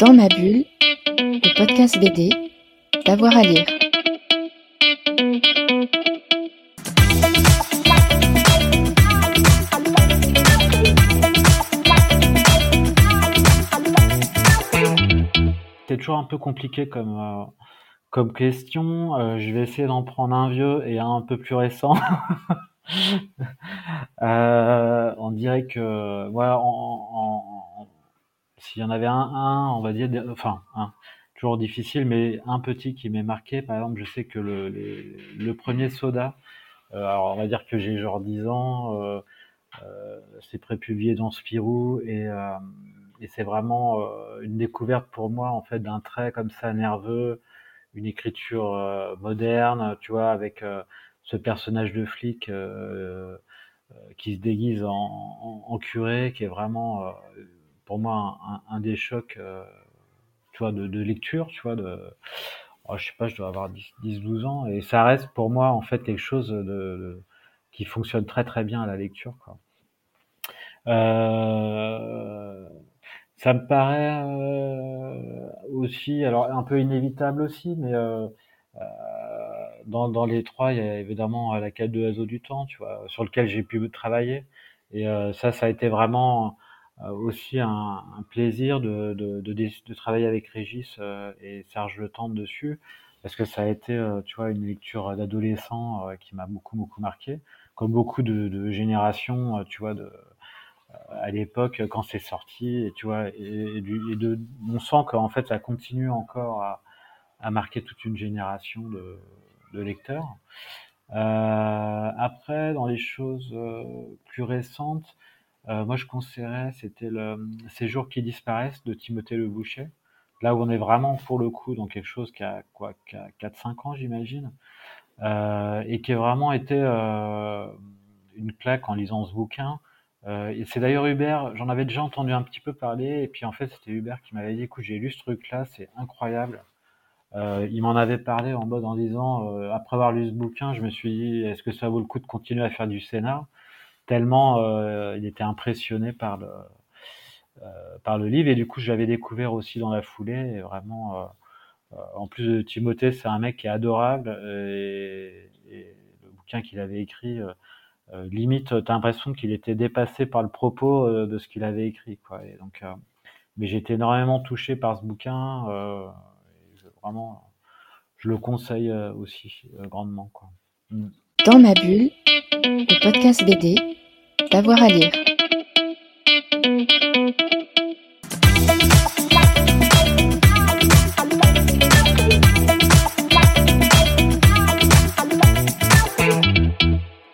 Dans ma bulle, le podcast BD, d'avoir à lire. C'est toujours un peu compliqué comme, euh, comme question. Euh, je vais essayer d'en prendre un vieux et un un peu plus récent. Euh, on dirait que, voilà, en, en- en- s'il y en avait un, on va dire, enfin, un, toujours difficile, mais un petit qui m'est marqué. Par exemple, je sais que le, le premier soda, euh, alors on va dire que j'ai genre 10 ans, euh, euh, c'est prépublié dans Spirou et, euh, c'est vraiment euh, une découverte pour moi en fait d'un trait comme ça nerveux, une écriture moderne, tu vois, avec ce personnage de flic qui se déguise en, en- curé, qui est vraiment pour moi un, des chocs, euh, tu vois, de, lecture, tu vois, de, oh, je sais pas, je dois avoir 10-12 ans et ça reste pour moi en fait quelque chose de, qui fonctionne très très bien à la lecture, quoi. Euh, ça me paraît euh, aussi, alors un peu inévitable aussi, mais dans, dans les trois, il y a évidemment la quête de l'oiseau du temps, tu vois, sur lequel j'ai pu travailler. Et ça, ça a été vraiment aussi un, un plaisir de, de, de, de travailler avec Régis euh, et Serge Le Temps dessus, parce que ça a été, euh, tu vois, une lecture d'adolescent euh, qui m'a beaucoup, beaucoup marqué, comme beaucoup de, de générations, euh, tu vois, de, à l'époque quand c'est sorti, et tu vois, et, du- et de, on sent qu'en fait ça continue encore à, à marquer toute une génération de, de lecteurs. Euh, après, dans les choses euh, plus récentes, euh, moi je conseillerais, c'était le Ces jours qui disparaissent de Timothée Le Boucher. Là où on est vraiment pour le coup dans quelque chose qui a quoi, qui a 4-5 ans j'imagine, euh, et qui a vraiment été euh, une claque en lisant ce bouquin. Euh, et c'est d'ailleurs Hubert, j'en avais déjà entendu un petit peu parler, et puis en fait c'était Hubert qui m'avait dit, écoute, j'ai lu ce truc-là, c'est incroyable. Euh, il m'en avait parlé en mode en disant, euh, après avoir lu ce bouquin, je me suis dit, est-ce que ça vaut le coup de continuer à faire du scénar Tellement euh, il était impressionné par le, euh, par le livre, et du coup je l'avais découvert aussi dans la foulée, vraiment, euh, en plus de Timothée, c'est un mec qui est adorable, et, le bouquin qu'il avait écrit, limite, t'as l'impression qu'il était dépassé par le propos de ce qu'il avait écrit, quoi. Et donc, mais j'ai été énormément touché par ce bouquin. je, vraiment, je le conseille aussi grandement, quoi. Mm. Dans ma bulle, le podcast BD, d'avoir à lire.